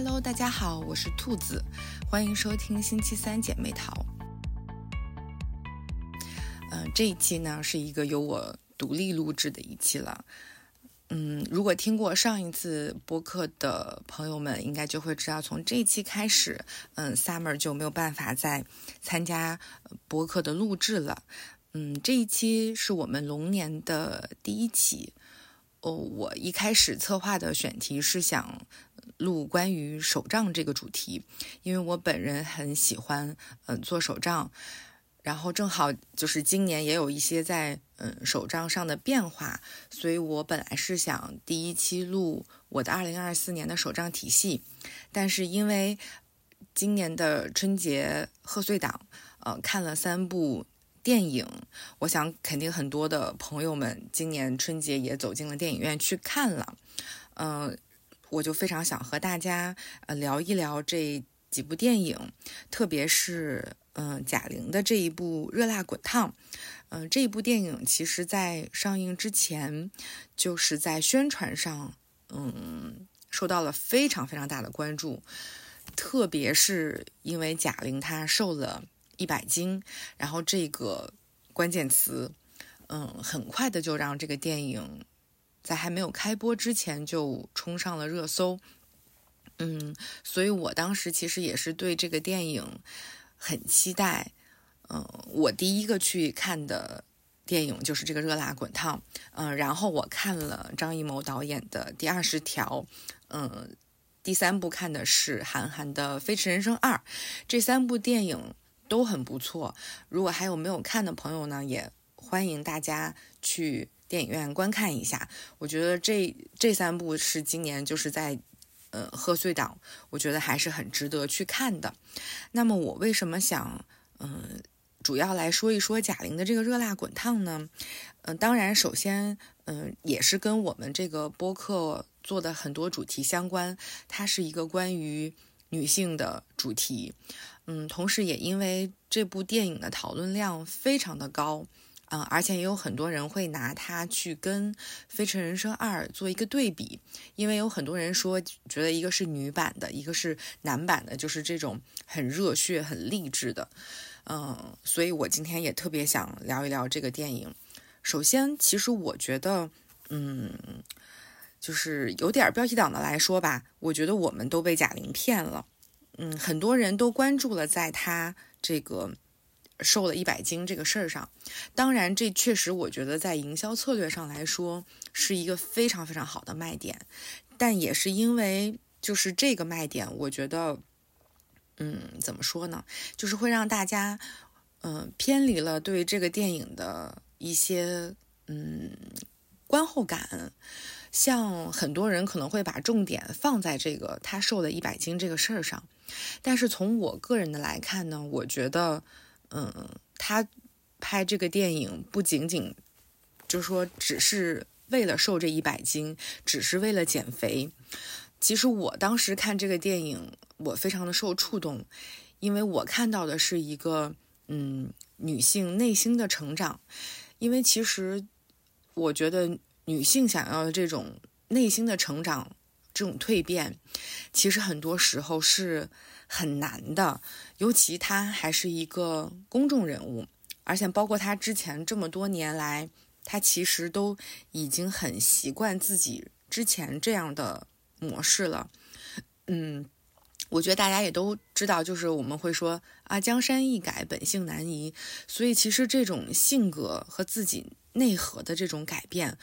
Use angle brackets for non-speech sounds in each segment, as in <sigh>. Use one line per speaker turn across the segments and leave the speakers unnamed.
Hello，大家好，我是兔子，欢迎收听星期三姐妹淘。嗯、这一期呢是一个由我独立录制的一期了。嗯，如果听过上一次播客的朋友们，应该就会知道，从这一期开始，嗯，Summer 就没有办法再参加播客的录制了。嗯，这一期是我们龙年的第一期。哦，我一开始策划的选题是想录关于手账这个主题，因为我本人很喜欢嗯做手账，然后正好就是今年也有一些在嗯手账上的变化，所以我本来是想第一期录我的二零二四年的手账体系，但是因为今年的春节贺岁档，呃，看了三部。电影，我想肯定很多的朋友们今年春节也走进了电影院去看了，嗯、呃，我就非常想和大家呃聊一聊这几部电影，特别是嗯、贾玲的这一部《热辣滚烫》，嗯、这一部电影其实在上映之前就是在宣传上嗯受到了非常非常大的关注，特别是因为贾玲她受了。一百斤，然后这个关键词，嗯，很快的就让这个电影在还没有开播之前就冲上了热搜，嗯，所以我当时其实也是对这个电影很期待，嗯，我第一个去看的电影就是这个《热辣滚烫》，嗯，然后我看了张艺谋导演的《第二十条》，嗯，第三部看的是韩寒的《飞驰人生二》，这三部电影。都很不错。如果还有没有看的朋友呢，也欢迎大家去电影院观看一下。我觉得这这三部是今年就是在呃贺岁档，我觉得还是很值得去看的。那么我为什么想嗯、主要来说一说贾玲的这个热辣滚烫呢？嗯、当然首先嗯、也是跟我们这个播客做的很多主题相关，它是一个关于女性的主题。嗯，同时也因为这部电影的讨论量非常的高，嗯，而且也有很多人会拿它去跟《飞驰人生二》做一个对比，因为有很多人说觉得一个是女版的，一个是男版的，就是这种很热血、很励志的，嗯，所以我今天也特别想聊一聊这个电影。首先，其实我觉得，嗯，就是有点标题党的来说吧，我觉得我们都被贾玲骗了。嗯，很多人都关注了在他这个瘦了一百斤这个事儿上。当然，这确实我觉得在营销策略上来说是一个非常非常好的卖点。但也是因为就是这个卖点，我觉得，嗯，怎么说呢？就是会让大家，嗯、偏离了对这个电影的一些，嗯，观后感。像很多人可能会把重点放在这个她瘦了一百斤这个事儿上。但是从我个人的来看呢，我觉得，嗯，他拍这个电影不仅仅就是说只是为了瘦这一百斤，只是为了减肥。其实我当时看这个电影，我非常的受触动，因为我看到的是一个嗯女性内心的成长。因为其实我觉得女性想要的这种内心的成长。这种蜕变，其实很多时候是很难的，尤其她还是一个公众人物，而且包括她之前这么多年来，她其实都已经很习惯自己之前这样的模式了。嗯，我觉得大家也都知道，就是我们会说啊，江山易改，本性难移，所以其实这种性格和自己内核的这种改变，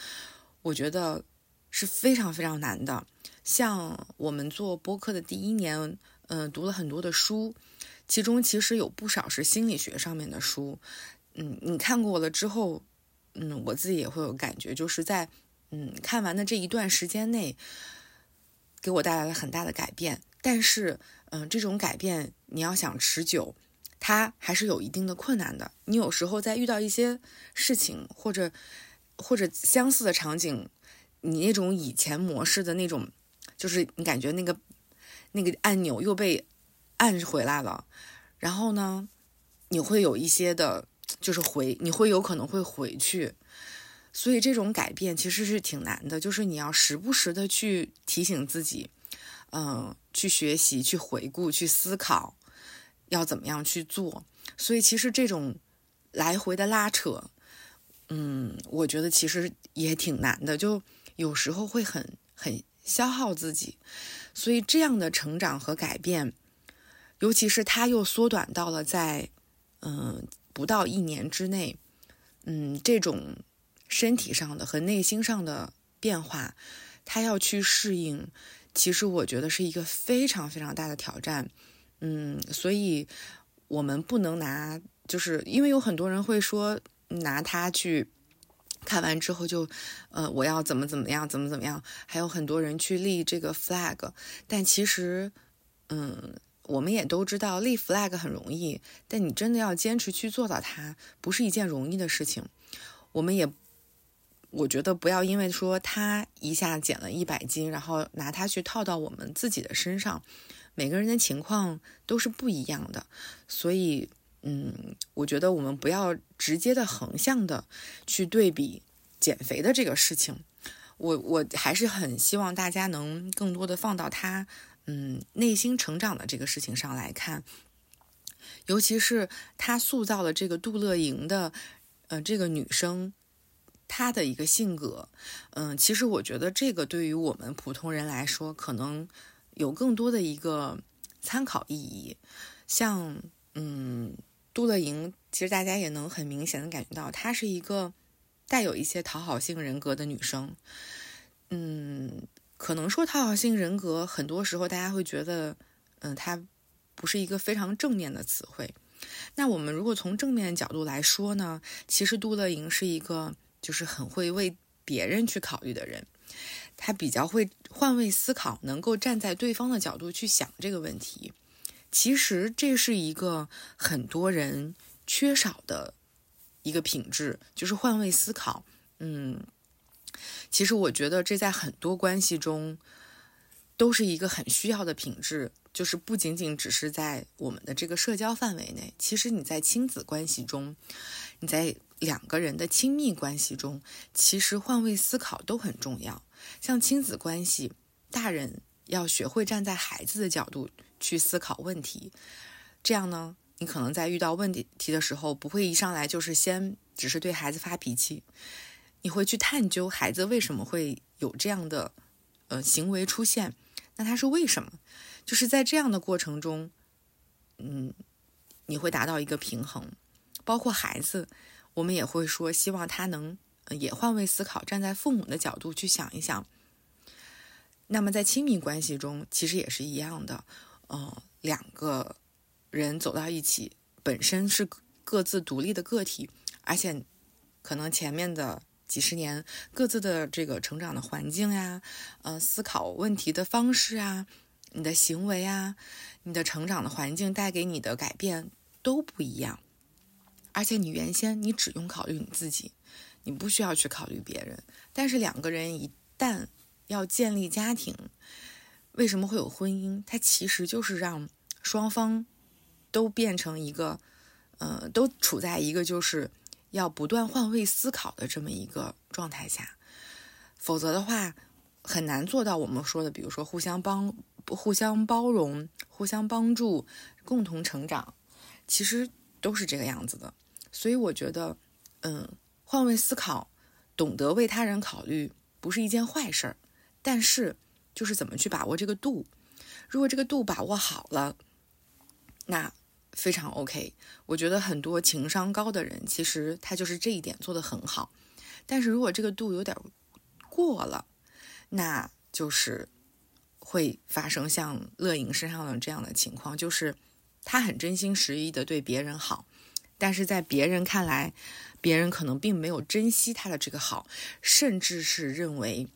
我觉得是非常非常难的。像我们做播客的第一年，嗯、读了很多的书，其中其实有不少是心理学上面的书，嗯，你看过了之后，嗯，我自己也会有感觉，就是在嗯看完的这一段时间内，给我带来了很大的改变。但是，嗯、这种改变你要想持久，它还是有一定的困难的。你有时候在遇到一些事情或者或者相似的场景，你那种以前模式的那种。就是你感觉那个那个按钮又被按回来了，然后呢，你会有一些的，就是回，你会有可能会回去，所以这种改变其实是挺难的，就是你要时不时的去提醒自己，嗯，去学习、去回顾、去思考，要怎么样去做。所以其实这种来回的拉扯，嗯，我觉得其实也挺难的，就有时候会很很消耗自己。所以这样的成长和改变，尤其是它又缩短到了在嗯不到一年之内，嗯，这种身体上的和内心上的变化，他要去适应。其实我觉得是一个非常非常大的挑战，嗯，所以我们不能拿，就是因为有很多人会说拿它去看完之后就，呃，我要怎么怎么样，怎么怎么样，还有很多人去立这个 flag，但其实，嗯，我们也都知道立 flag 很容易，但你真的要坚持去做到它，不是一件容易的事情，我们也。我觉得不要因为说他一下减了一百斤，然后拿它去套到我们自己的身上，每个人的情况都是不一样的，所以，嗯，我觉得我们不要直接的横向的去对比减肥的这个事情。我我还是很希望大家能更多的放到他，嗯，内心成长的这个事情上来看，尤其是他塑造了这个杜乐莹的，呃，这个女生。她的一个性格，嗯，其实我觉得这个对于我们普通人来说，可能有更多的一个参考意义。像，嗯，杜乐莹，其实大家也能很明显的感觉到，她是一个带有一些讨好性人格的女生。嗯，可能说讨好性人格，很多时候大家会觉得，嗯，她不是一个非常正面的词汇。那我们如果从正面角度来说呢，其实杜乐莹是一个。就是很会为别人去考虑的人，他比较会换位思考，能够站在对方的角度去想这个问题。其实这是一个很多人缺少的一个品质，就是换位思考。嗯，其实我觉得这在很多关系中都是一个很需要的品质，就是不仅仅只是在我们的这个社交范围内，其实你在亲子关系中，你在。两个人的亲密关系中，其实换位思考都很重要。像亲子关系，大人要学会站在孩子的角度去思考问题。这样呢，你可能在遇到问题题的时候，不会一上来就是先只是对孩子发脾气，你会去探究孩子为什么会有这样的呃行为出现。那他是为什么？就是在这样的过程中，嗯，你会达到一个平衡，包括孩子。我们也会说，希望他能也换位思考，站在父母的角度去想一想。那么在亲密关系中，其实也是一样的。呃，两个人走到一起，本身是各自独立的个体，而且可能前面的几十年各自的这个成长的环境呀，呃，思考问题的方式啊，你的行为啊，你的成长的环境带给你的改变都不一样。而且你原先你只用考虑你自己，你不需要去考虑别人。但是两个人一旦要建立家庭，为什么会有婚姻？它其实就是让双方都变成一个，呃，都处在一个就是要不断换位思考的这么一个状态下。否则的话，很难做到我们说的，比如说互相帮、互相包容、互相帮助、共同成长，其实都是这个样子的。所以我觉得，嗯，换位思考，懂得为他人考虑，不是一件坏事儿。但是，就是怎么去把握这个度。如果这个度把握好了，那非常 OK。我觉得很多情商高的人，其实他就是这一点做得很好。但是如果这个度有点过了，那就是会发生像乐莹身上的这样的情况，就是他很真心实意的对别人好。但是在别人看来，别人可能并没有珍惜他的这个好，甚至是认为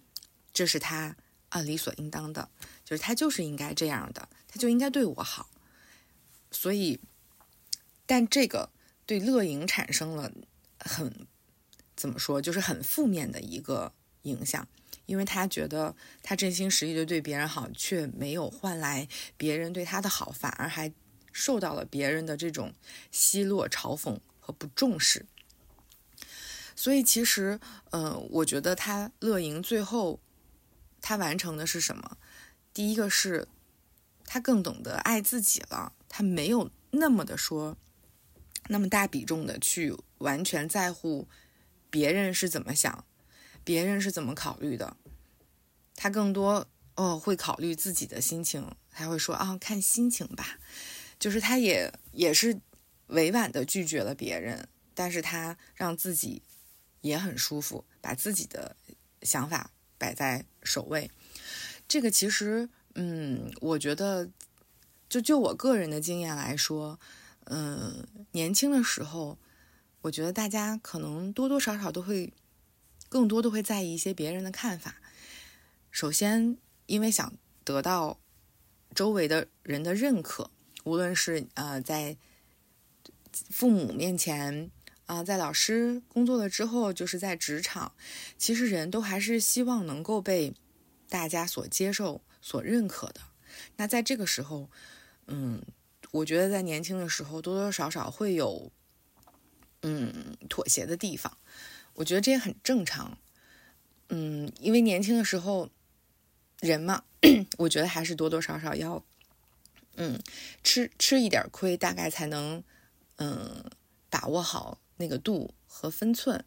这是他啊理所应当的，就是他就是应该这样的，他就应该对我好。所以，但这个对乐莹产生了很怎么说，就是很负面的一个影响，因为他觉得他真心实意的对别人好，却没有换来别人对他的好，反而还。受到了别人的这种奚落、嘲讽和不重视，所以其实，嗯、我觉得他乐莹最后他完成的是什么？第一个是，他更懂得爱自己了，他没有那么的说，那么大比重的去完全在乎别人是怎么想，别人是怎么考虑的，他更多哦会考虑自己的心情，他会说啊看心情吧，就是他也也是委婉的拒绝了别人，但是他让自己也很舒服，把自己的想法摆在首位。这个其实，嗯，我觉得，就就我个人的经验来说，嗯，年轻的时候，我觉得大家可能多多少少都会，更多都会在意一些别人的看法。首先，因为想得到周围的人的认可，无论是呃在父母面前啊、在老师工作了之后，就是在职场，其实人都还是希望能够被。大家所接受、所认可的，那在这个时候，嗯，我觉得在年轻的时候多多少少会有，嗯，妥协的地方。我觉得这也很正常，嗯，因为年轻的时候，人嘛，<coughs> 我觉得还是多多少少要，嗯，吃吃一点亏，大概才能，嗯，把握好那个度和分寸，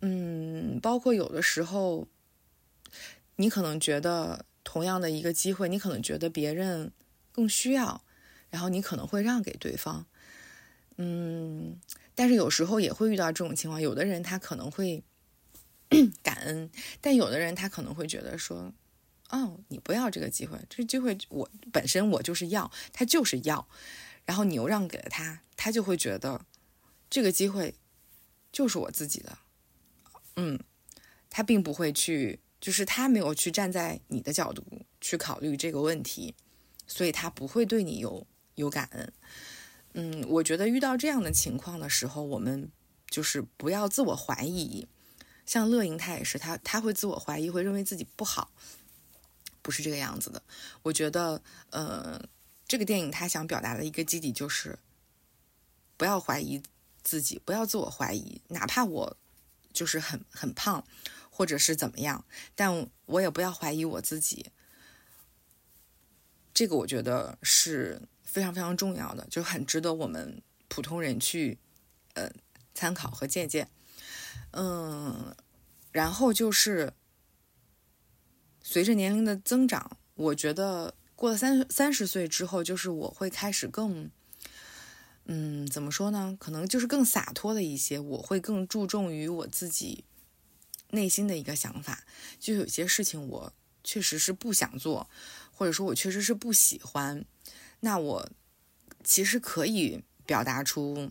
嗯，包括有的时候。你可能觉得同样的一个机会，你可能觉得别人更需要，然后你可能会让给对方，嗯，但是有时候也会遇到这种情况，有的人他可能会 <coughs> 感恩，但有的人他可能会觉得说，哦，你不要这个机会，这个机会我本身我就是要，他就是要，然后你又让给了他，他就会觉得这个机会就是我自己的，嗯，他并不会去。就是他没有去站在你的角度去考虑这个问题，所以他不会对你有有感恩。嗯，我觉得遇到这样的情况的时候，我们就是不要自我怀疑。像乐莹，他也是，他他会自我怀疑，会认为自己不好，不是这个样子的。我觉得，呃，这个电影他想表达的一个基底就是，不要怀疑自己，不要自我怀疑，哪怕我就是很很胖。或者是怎么样，但我也不要怀疑我自己。这个我觉得是非常非常重要的，就很值得我们普通人去呃参考和借鉴。嗯，然后就是随着年龄的增长，我觉得过了三三十岁之后，就是我会开始更嗯，怎么说呢？可能就是更洒脱了一些，我会更注重于我自己。内心的一个想法，就有些事情我确实是不想做，或者说我确实是不喜欢，那我其实可以表达出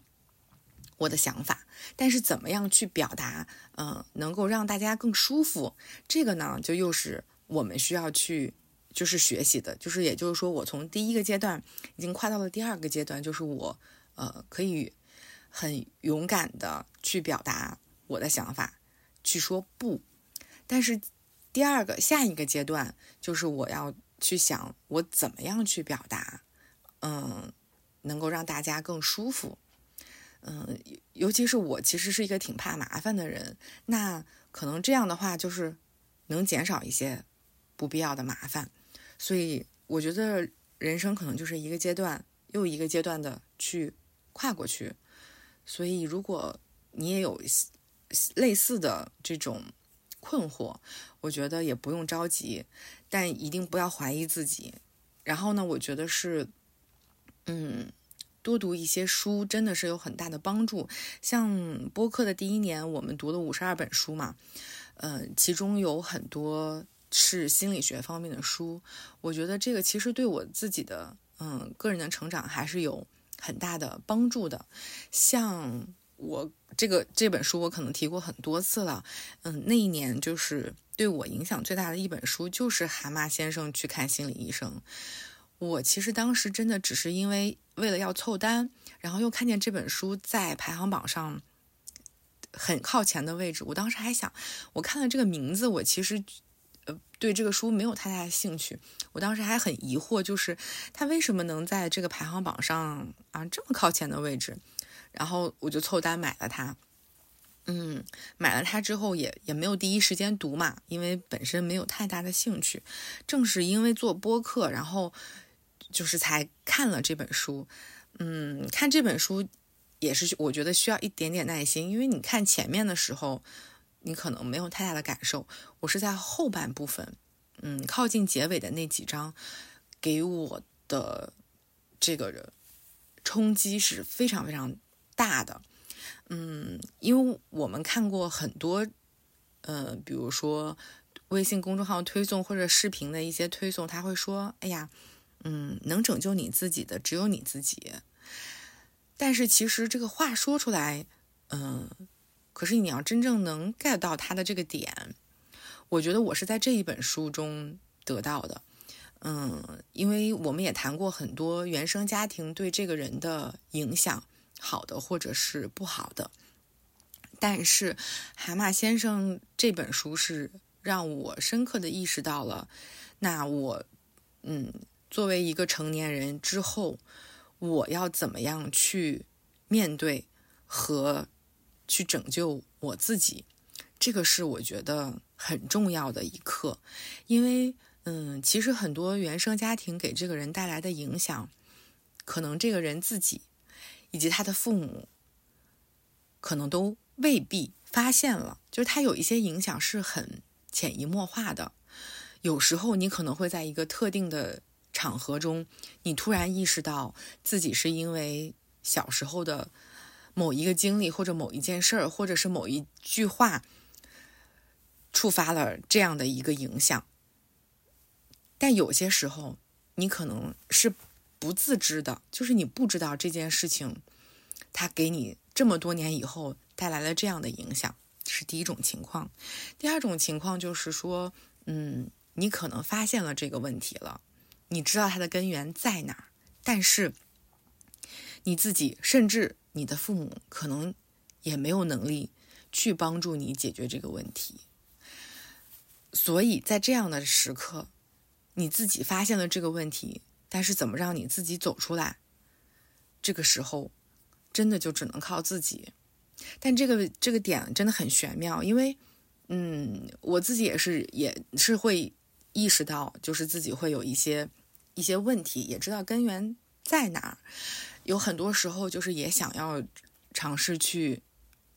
我的想法，但是怎么样去表达，嗯、能够让大家更舒服，这个呢，就又是我们需要去就是学习的，就是也就是说，我从第一个阶段已经跨到了第二个阶段，就是我呃可以很勇敢的去表达我的想法。去说不，但是第二个下一个阶段就是我要去想我怎么样去表达，嗯，能够让大家更舒服，嗯，尤其是我其实是一个挺怕麻烦的人，那可能这样的话就是能减少一些不必要的麻烦，所以我觉得人生可能就是一个阶段又一个阶段的去跨过去，所以如果你也有。类似的这种困惑，我觉得也不用着急，但一定不要怀疑自己。然后呢，我觉得是，嗯，多读一些书真的是有很大的帮助。像播客的第一年，我们读了五十二本书嘛，嗯、呃，其中有很多是心理学方面的书。我觉得这个其实对我自己的嗯个人的成长还是有很大的帮助的。像我。这个这本书我可能提过很多次了，嗯，那一年就是对我影响最大的一本书，就是《蛤蟆先生去看心理医生》。我其实当时真的只是因为为了要凑单，然后又看见这本书在排行榜上很靠前的位置，我当时还想，我看了这个名字，我其实对这个书没有太大的兴趣。我当时还很疑惑，就是他为什么能在这个排行榜上啊这么靠前的位置？然后我就凑单买了它，嗯，买了它之后也也没有第一时间读嘛，因为本身没有太大的兴趣。正是因为做播客，然后就是才看了这本书。嗯，看这本书也是我觉得需要一点点耐心，因为你看前面的时候，你可能没有太大的感受。我是在后半部分，嗯，靠近结尾的那几章，给我的这个冲击是非常非常大的。嗯，因为我们看过很多，呃，比如说微信公众号推送或者视频的一些推送，他会说：“哎呀，嗯，能拯救你自己的只有你自己。”但是其实这个话说出来，嗯，可是你要真正能 get 到他的这个点，我觉得我是在这一本书中得到的。嗯，因为我们也谈过很多原生家庭对这个人的影响。好的，或者是不好的，但是蛤蟆先生这本书是让我深刻的意识到了，那我，嗯，作为一个成年人之后，我要怎么样去面对和去拯救我自己，这个是我觉得很重要的一课，因为，嗯，其实很多原生家庭给这个人带来的影响，可能这个人自己。以及他的父母，可能都未必发现了，就是他有一些影响是很潜移默化的。有时候你可能会在一个特定的场合中，你突然意识到自己是因为小时候的某一个经历，或者某一件事儿，或者是某一句话，触发了这样的一个影响。但有些时候，你可能是。不自知的，就是你不知道这件事情，它给你这么多年以后带来了这样的影响，是第一种情况。第二种情况就是说，嗯，你可能发现了这个问题了，你知道它的根源在哪儿，但是你自己甚至你的父母可能也没有能力去帮助你解决这个问题。所以在这样的时刻，你自己发现了这个问题。但是怎么让你自己走出来？这个时候，真的就只能靠自己。但这个这个点真的很玄妙，因为，嗯，我自己也是也是会意识到，就是自己会有一些一些问题，也知道根源在哪儿。有很多时候就是也想要尝试去，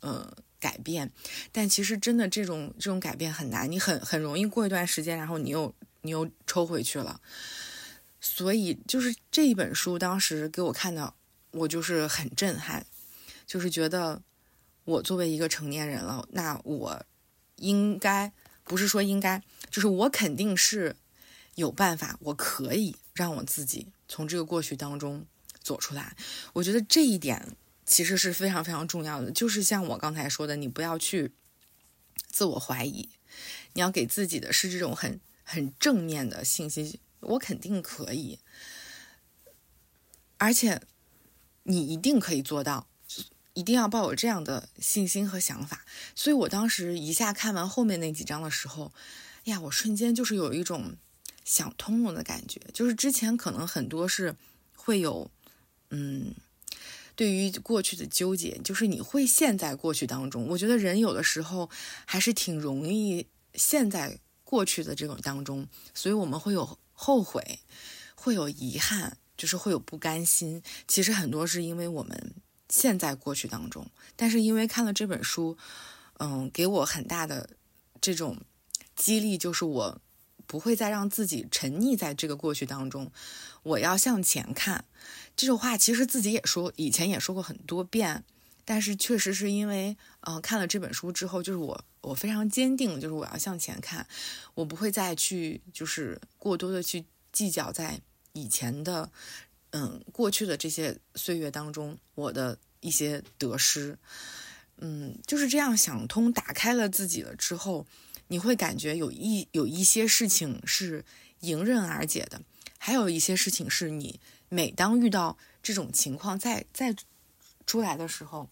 呃，改变，但其实真的这种这种改变很难，你很很容易过一段时间，然后你又你又抽回去了。所以，就是这一本书当时给我看的，我就是很震撼，就是觉得我作为一个成年人了，那我应该不是说应该，就是我肯定是有办法，我可以让我自己从这个过去当中走出来。我觉得这一点其实是非常非常重要的，就是像我刚才说的，你不要去自我怀疑，你要给自己的是这种很很正面的信息。我肯定可以，而且你一定可以做到，一定要抱有这样的信心和想法。所以我当时一下看完后面那几章的时候，哎呀，我瞬间就是有一种想通了的感觉。就是之前可能很多是会有，嗯，对于过去的纠结，就是你会陷在过去当中。我觉得人有的时候还是挺容易陷在过去的这种当中，所以我们会有。后悔，会有遗憾，就是会有不甘心。其实很多是因为我们陷在过去当中，但是因为看了这本书，嗯，给我很大的这种激励，就是我不会再让自己沉溺在这个过去当中，我要向前看。这种话其实自己也说，以前也说过很多遍，但是确实是因为，嗯，看了这本书之后，就是我。我非常坚定，就是我要向前看，我不会再去，就是过多的去计较在以前的，嗯，过去的这些岁月当中我的一些得失，嗯，就是这样想通，打开了自己了之后，你会感觉有一有一些事情是迎刃而解的，还有一些事情是你每当遇到这种情况再再出来的时候。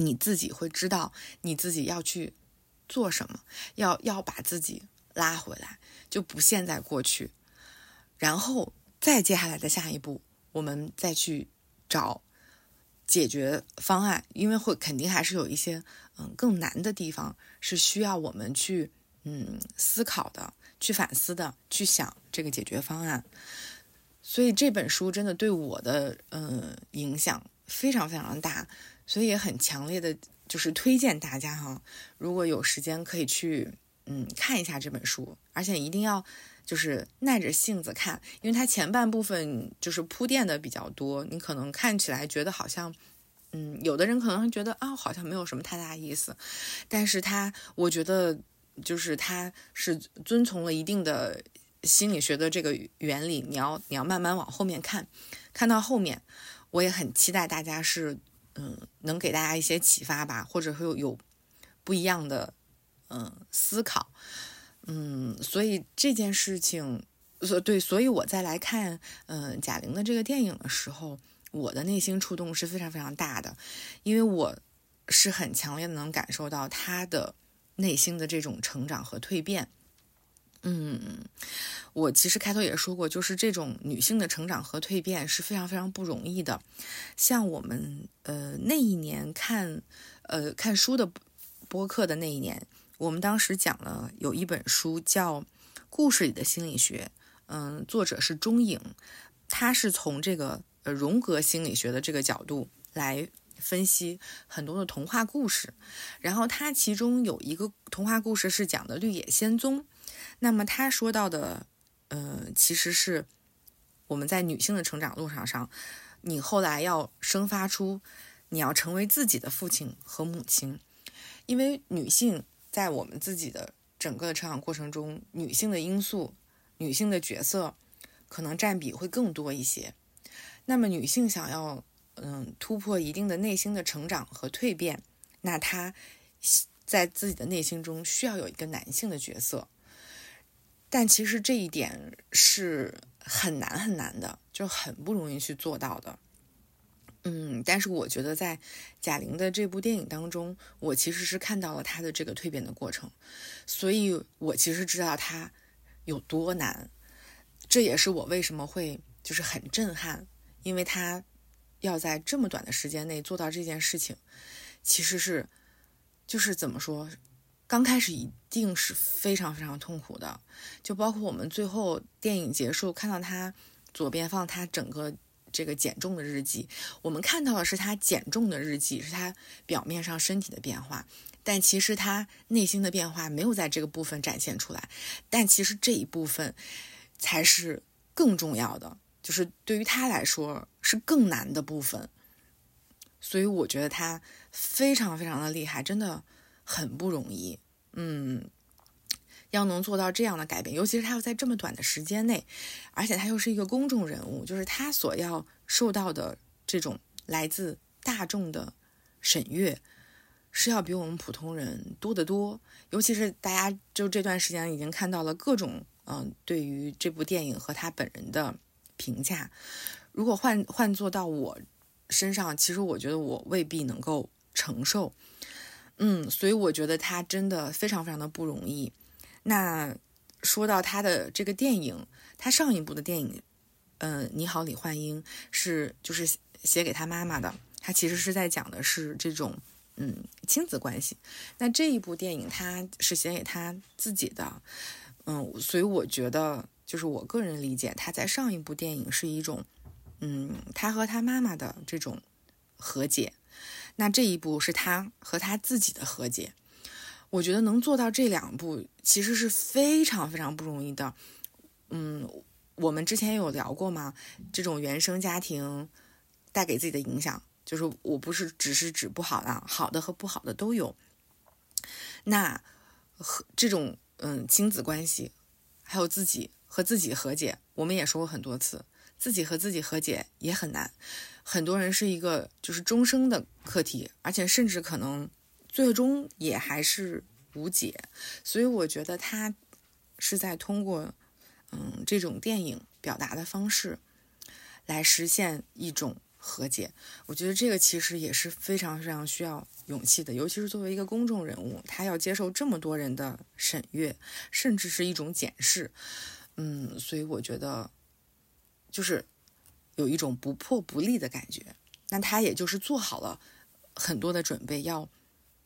你自己会知道你自己要去做什么，要要把自己拉回来，就不陷在过去，然后再接下来的下一步，我们再去找解决方案，因为会肯定还是有一些嗯更难的地方是需要我们去嗯思考的、去反思的、去想这个解决方案。所以这本书真的对我的嗯影响非常非常大，所以也很强烈的就是推荐大家哈，如果有时间可以去嗯看一下这本书，而且一定要。就是耐着性子看，因为它前半部分就是铺垫的比较多，你可能看起来觉得好像，嗯，有的人可能觉得啊，好像没有什么太大意思，但是它，我觉得就是它是遵从了一定的心理学的这个原理，你要你要慢慢往后面看，看到后面，我也很期待大家是，嗯，能给大家一些启发吧，或者会有有不一样的，嗯，思考。嗯，所以这件事情，所对，所以我再来看，嗯，贾玲的这个电影的时候，我的内心触动是非常非常大的，因为我是很强烈的能感受到她的内心的这种成长和蜕变。嗯，我其实开头也说过，就是这种女性的成长和蜕变是非常非常不容易的。像我们呃那一年看呃看书的播客的那一年。我们当时讲了有一本书叫《故事里的心理学》，嗯，作者是钟颖，他是从这个呃荣格心理学的这个角度来分析很多的童话故事，然后他其中有一个童话故事是讲的绿野仙踪，那么他说到的，呃，其实是我们在女性的成长路上上，你后来要生发出你要成为自己的父亲和母亲，因为女性。在我们自己的整个的成长过程中，女性的因素、女性的角色可能占比会更多一些。那么，女性想要嗯突破一定的内心的成长和蜕变，那她在自己的内心中需要有一个男性的角色。但其实这一点是很难很难的，就很不容易去做到的。嗯，但是我觉得在贾玲的这部电影当中，我其实是看到了她的这个蜕变的过程，所以我其实知道她有多难。这也是我为什么会就是很震撼，因为她要在这么短的时间内做到这件事情，其实是就是怎么说，刚开始一定是非常非常痛苦的，就包括我们最后电影结束看到她左边放她整个。这个减重的日记，我们看到的是他减重的日记，是他表面上身体的变化，但其实他内心的变化没有在这个部分展现出来。但其实这一部分才是更重要的，就是对于他来说是更难的部分。所以我觉得他非常非常的厉害，真的很不容易。嗯。要能做到这样的改变，尤其是他要在这么短的时间内，而且他又是一个公众人物，就是他所要受到的这种来自大众的审阅，是要比我们普通人多得多。尤其是大家就这段时间已经看到了各种嗯、对于这部电影和他本人的评价。如果换换做到我身上，其实我觉得我未必能够承受。嗯，所以我觉得他真的非常非常的不容易。那说到他的这个电影，他上一部的电影，嗯、你好，李焕英是就是写给他妈妈的，他其实是在讲的是这种嗯亲子关系。那这一部电影他是写给他自己的，嗯，所以我觉得就是我个人理解，他在上一部电影是一种嗯他和他妈妈的这种和解，那这一部是他和他自己的和解。我觉得能做到这两步，其实是非常非常不容易的。嗯，我们之前有聊过吗？这种原生家庭带给自己的影响，就是我不是只是指不好的，好的和不好的都有。那和这种嗯亲子关系，还有自己和自己和解，我们也说过很多次，自己和自己和解也很难。很多人是一个就是终生的课题，而且甚至可能。最终也还是无解，所以我觉得他是在通过嗯这种电影表达的方式来实现一种和解。我觉得这个其实也是非常非常需要勇气的，尤其是作为一个公众人物，他要接受这么多人的审阅，甚至是一种检视。嗯，所以我觉得就是有一种不破不立的感觉。那他也就是做好了很多的准备，要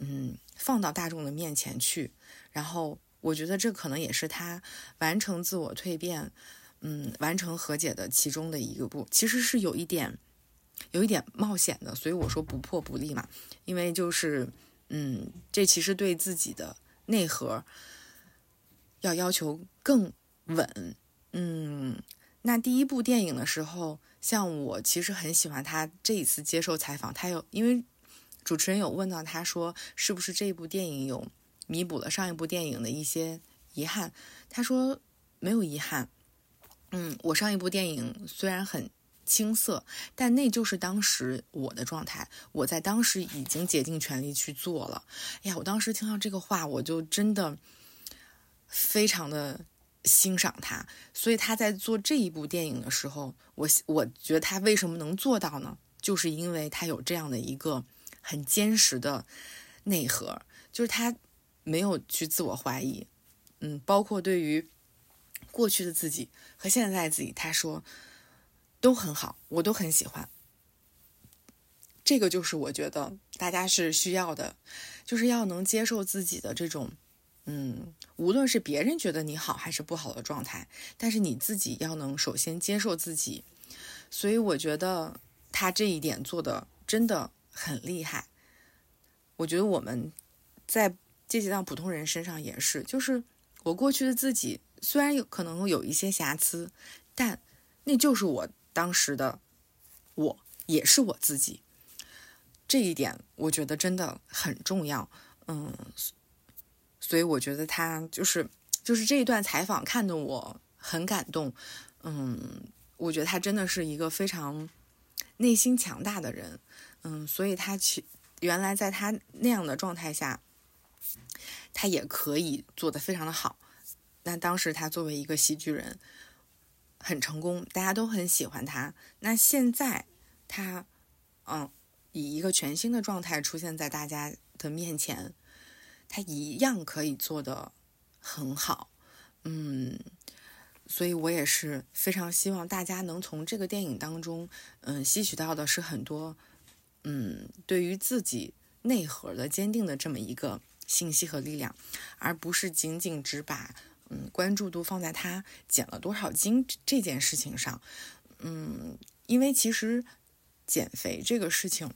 嗯放到大众的面前去。然后我觉得这可能也是他完成自我蜕变，嗯，完成和解的其中的一个步，其实是有一点有一点冒险的。所以我说不破不立嘛，因为就是嗯，这其实对自己的内核要要求更稳。嗯，那第一部电影的时候。像我其实很喜欢他这一次接受采访，他有因为主持人有问到他说是不是这部电影有弥补了上一部电影的一些遗憾，他说没有遗憾。嗯，我上一部电影虽然很青涩，但那就是当时我的状态，我在当时已经竭尽全力去做了。哎呀，我当时听到这个话，我就真的非常的。欣赏他，所以他在做这一部电影的时候，我我觉得他为什么能做到呢？就是因为他有这样的一个很坚实的内核，就是他没有去自我怀疑，嗯，包括对于过去的自己和现在的自己，他说都很好，我都很喜欢。这个就是我觉得大家是需要的，就是要能接受自己的这种。嗯，无论是别人觉得你好还是不好的状态，但是你自己要能首先接受自己，所以我觉得他这一点做的真的很厉害。我觉得我们在阶级到普通人身上也是，就是我过去的自己虽然有可能有一些瑕疵，但那就是我当时的我，也是我自己。这一点我觉得真的很重要。嗯。所以我觉得他就是就是这一段采访看得我很感动，嗯，我觉得他真的是一个非常内心强大的人，嗯，所以他其原来在他那样的状态下，他也可以做得非常的好。那当时他作为一个喜剧人很成功，大家都很喜欢他。那现在他嗯以一个全新的状态出现在大家的面前。他一样可以做得很好，嗯，所以我也是非常希望大家能从这个电影当中，嗯，吸取到的是很多，嗯，对于自己内核的坚定的这么一个信息和力量，而不是仅仅只把嗯关注度放在他减了多少斤这件事情上，嗯，因为其实减肥这个事情，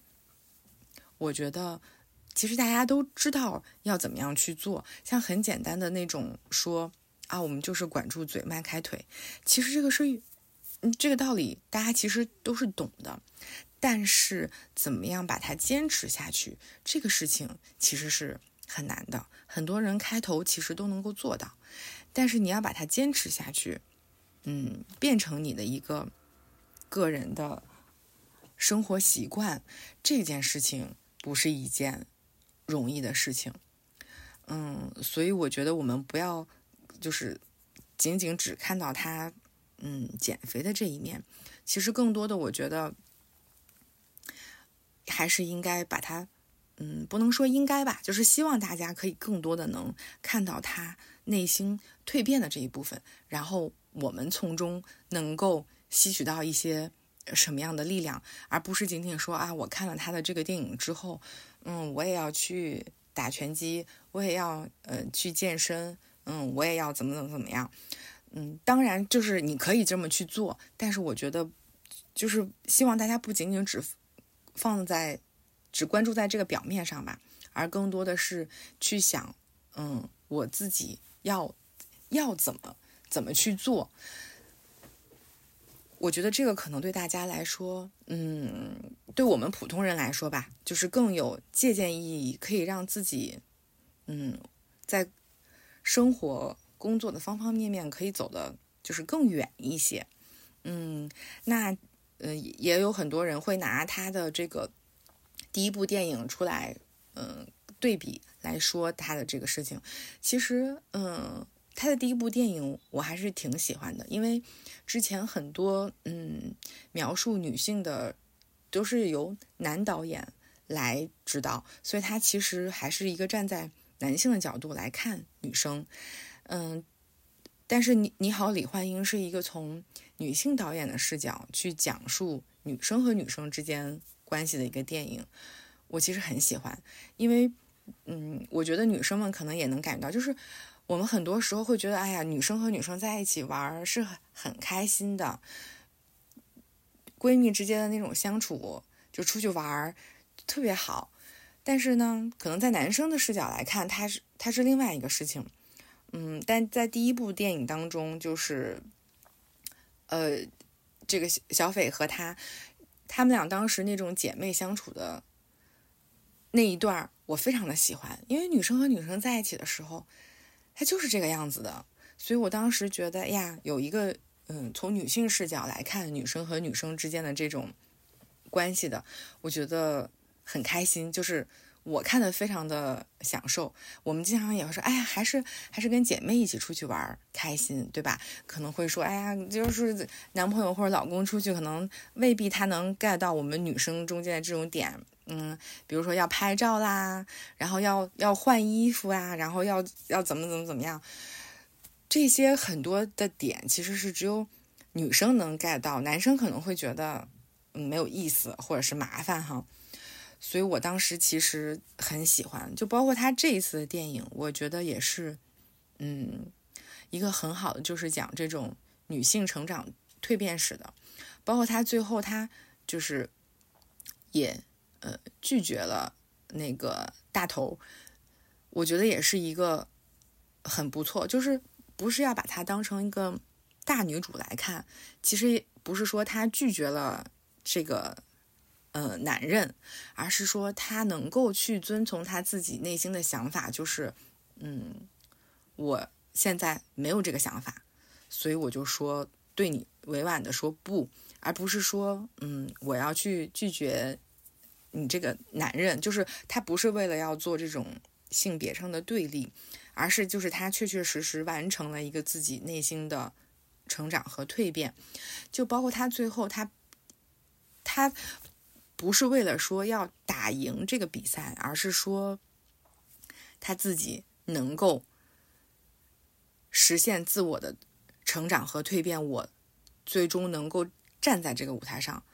我觉得。其实大家都知道要怎么样去做，像很简单的那种说啊，我们就是管住嘴，迈开腿。其实这个是，这个道理大家其实都是懂的，但是怎么样把它坚持下去，这个事情其实是很难的。很多人开头其实都能够做到，但是你要把它坚持下去，嗯，变成你的一个个人的生活习惯，这件事情不是一件。容易的事情，嗯，所以我觉得我们不要就是仅仅只看到他嗯减肥的这一面，其实更多的我觉得还是应该把他嗯不能说应该吧，就是希望大家可以更多的能看到他内心蜕变的这一部分，然后我们从中能够吸取到一些什么样的力量，而不是仅仅说啊我看了他的这个电影之后。嗯，我也要去打拳击，我也要呃去健身，嗯，我也要怎么怎么怎么样，嗯，当然就是你可以这么去做，但是我觉得就是希望大家不仅仅只放在只关注在这个表面上吧，而更多的是去想，嗯，我自己要要怎么怎么去做。我觉得这个可能对大家来说，嗯，对我们普通人来说吧，就是更有借鉴意义，可以让自己，嗯，在生活、工作的方方面面可以走得就是更远一些。嗯，那嗯，也有很多人会拿他的这个第一部电影出来，嗯，对比来说他的这个事情。其实，嗯。他的第一部电影我还是挺喜欢的，因为之前很多嗯描述女性的都是由男导演来指导，所以他其实还是一个站在男性的角度来看女生，嗯，但是你你好，李焕英是一个从女性导演的视角去讲述女生和女生之间关系的一个电影，我其实很喜欢，因为，嗯，我觉得女生们可能也能感觉到，就是我们很多时候会觉得，哎呀，女生和女生在一起玩是很很开心的，闺蜜之间的那种相处，就出去玩特别好。但是呢，可能在男生的视角来看，他是他是另外一个事情，嗯，但在第一部电影当中，就是，呃，这个小斐和他，他们俩当时那种姐妹相处的那一段，我非常的喜欢，因为女生和女生在一起的时候，她就是这个样子的，所以我当时觉得呀，有一个嗯，从女性视角来看女生和女生之间的这种关系的，我觉得。很开心，就是我看的非常的享受。我们经常也会说，哎呀，还是还是跟姐妹一起出去玩开心，对吧？可能会说，哎呀，就是男朋友或者老公出去，可能未必他能 get 到我们女生中间的这种点。嗯，比如说要拍照啦，然后要要换衣服啊，然后要要怎么怎么怎么样，这些很多的点其实是只有女生能 get 到，男生可能会觉得嗯没有意思或者是麻烦哈。所以我当时其实很喜欢，就包括他这一次的电影，我觉得也是，嗯，一个很好的，就是讲这种女性成长蜕变史的。包括他最后他就是也呃拒绝了那个大头，我觉得也是一个很不错，就是不是要把她当成一个大女主来看，其实不是说她拒绝了这个。呃，男人，而是说他能够去遵从他自己内心的想法，就是，嗯，我现在没有这个想法，所以我就说对你委婉的说不，而不是说，嗯，我要去拒绝你这个男人，就是他不是为了要做这种性别上的对立，而是就是他确确实实完成了一个自己内心的成长和蜕变，就包括他最后他他。不是为了说要打赢这个比赛，而是说他自己能够实现自我的成长和蜕变。我最终能够站在这个舞台上，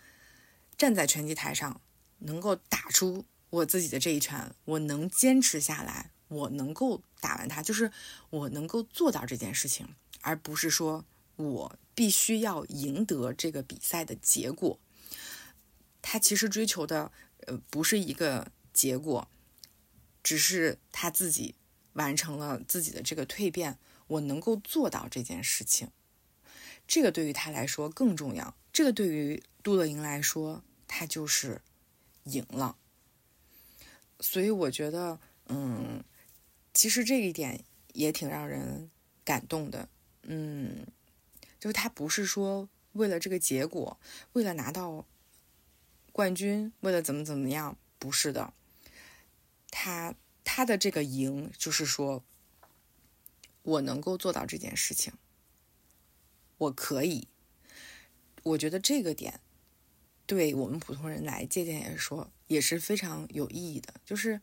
站在拳击台上，能够打出我自己的这一拳。我能坚持下来，我能够打完它，就是我能够做到这件事情，而不是说我必须要赢得这个比赛的结果。他其实追求的，呃，不是一个结果，只是他自己完成了自己的这个蜕变。我能够做到这件事情，这个对于他来说更重要。这个对于杜乐莹来说，他就是赢了。所以我觉得，嗯，其实这一点也挺让人感动的。嗯，就是他不是说为了这个结果，为了拿到。冠军为了怎么怎么样？不是的，他他的这个赢就是说，我能够做到这件事情，我可以。我觉得这个点对我们普通人来借鉴来说也是非常有意义的。就是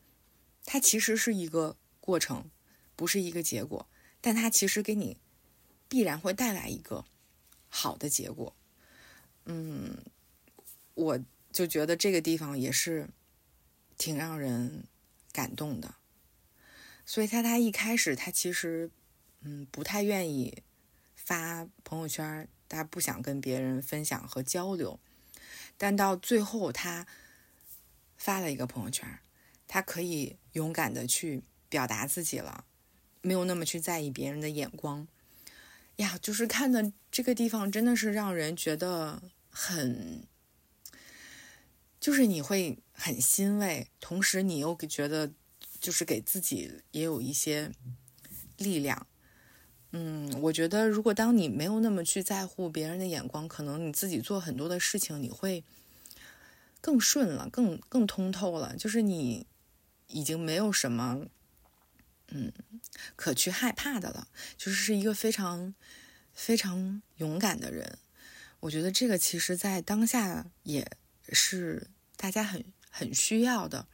它其实是一个过程，不是一个结果，但它其实给你必然会带来一个好的结果。嗯，我。就觉得这个地方也是挺让人感动的，所以他他一开始他其实嗯不太愿意发朋友圈，他不想跟别人分享和交流，但到最后他发了一个朋友圈，他可以勇敢的去表达自己了，没有那么去在意别人的眼光呀，就是看的这个地方真的是让人觉得很。就是你会很欣慰，同时你又觉得，就是给自己也有一些力量。嗯，我觉得如果当你没有那么去在乎别人的眼光，可能你自己做很多的事情，你会更顺了，更更通透了。就是你已经没有什么，嗯，可去害怕的了。就是是一个非常非常勇敢的人。我觉得这个其实在当下也。是大家很很需要的，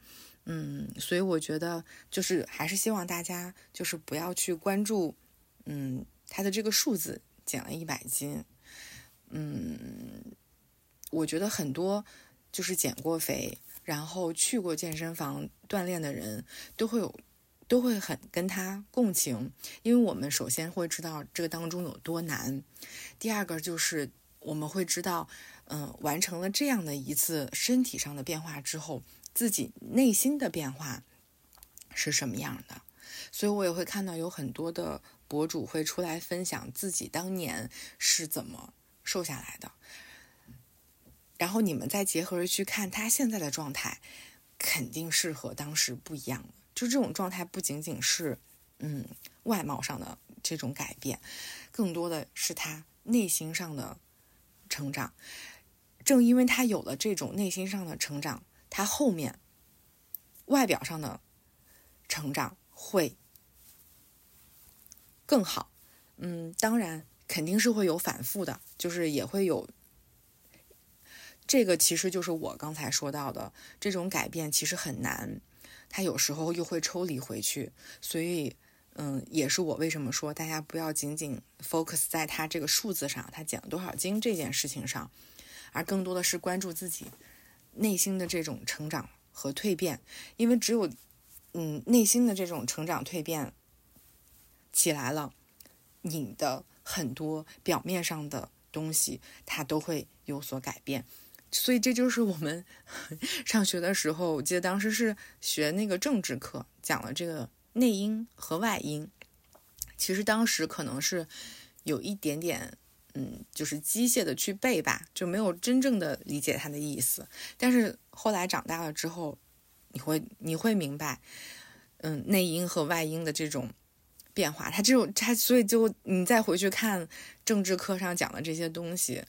嗯，所以我觉得就是还是希望大家就是不要去关注，嗯，他的这个数字减了一百斤，嗯，我觉得很多就是减过肥，然后去过健身房锻炼的人，都会有，都会很跟他共情，因为我们首先会知道这个当中有多难，第二个就是我们会知道，嗯、完成了这样的一次身体上的变化之后，自己内心的变化是什么样的，所以我也会看到有很多的博主会出来分享自己当年是怎么瘦下来的。然后你们再结合着去看他现在的状态，肯定是和当时不一样的。就这种状态不仅仅是嗯外貌上的这种改变，更多的是他内心上的成长。正因为他有了这种内心上的成长，他后面外表上的成长会更好。嗯，当然肯定是会有反复的，就是也会有。这个其实就是我刚才说到的，这种改变其实很难，他有时候又会抽离回去，所以，嗯，也是我为什么说大家不要仅仅 focus 在他这个数字上，他减了多少斤这件事情上，而更多的是关注自己内心的这种成长和蜕变，因为只有，嗯，内心的这种成长蜕变起来了，你的很多表面上的东西它都会有所改变。所以这就是我们 <laughs> 上学的时候，我记得当时是学那个政治课，讲了这个内因和外因。其实当时可能是有一点点，嗯，就是机械的去背吧，就没有真正的理解它的意思。但是后来长大了之后，你会你会明白，嗯，内因和外因的这种变化，它这种它，所以就你再回去看政治课上讲的这些东西。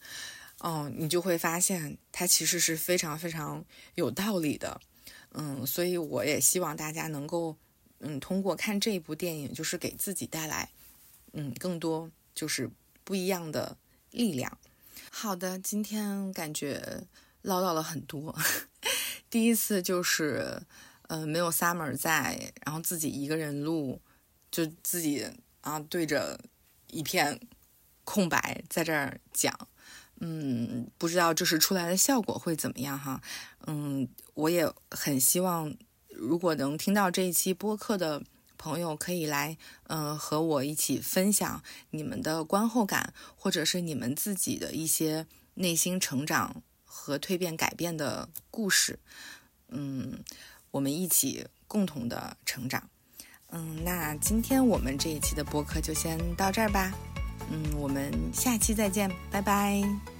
哦，你就会发现它其实是非常非常有道理的，嗯，所以我也希望大家能够，嗯，通过看这一部电影，就是给自己带来，嗯，更多就是不一样的力量。好的，今天感觉唠叨了很多，<laughs> 第一次就是，呃，没有 Summer 在，然后自己一个人录，就自己啊对着一片空白在这儿讲。嗯，不知道就是出来的效果会怎么样哈。嗯，我也很希望，如果能听到这一期播客的朋友，可以来，嗯、和我一起分享你们的观后感，或者是你们自己的一些内心成长和蜕变改变的故事。嗯，我们一起共同的成长。嗯，那今天我们这一期的播客就先到这儿吧。嗯，我们下期再见，拜拜。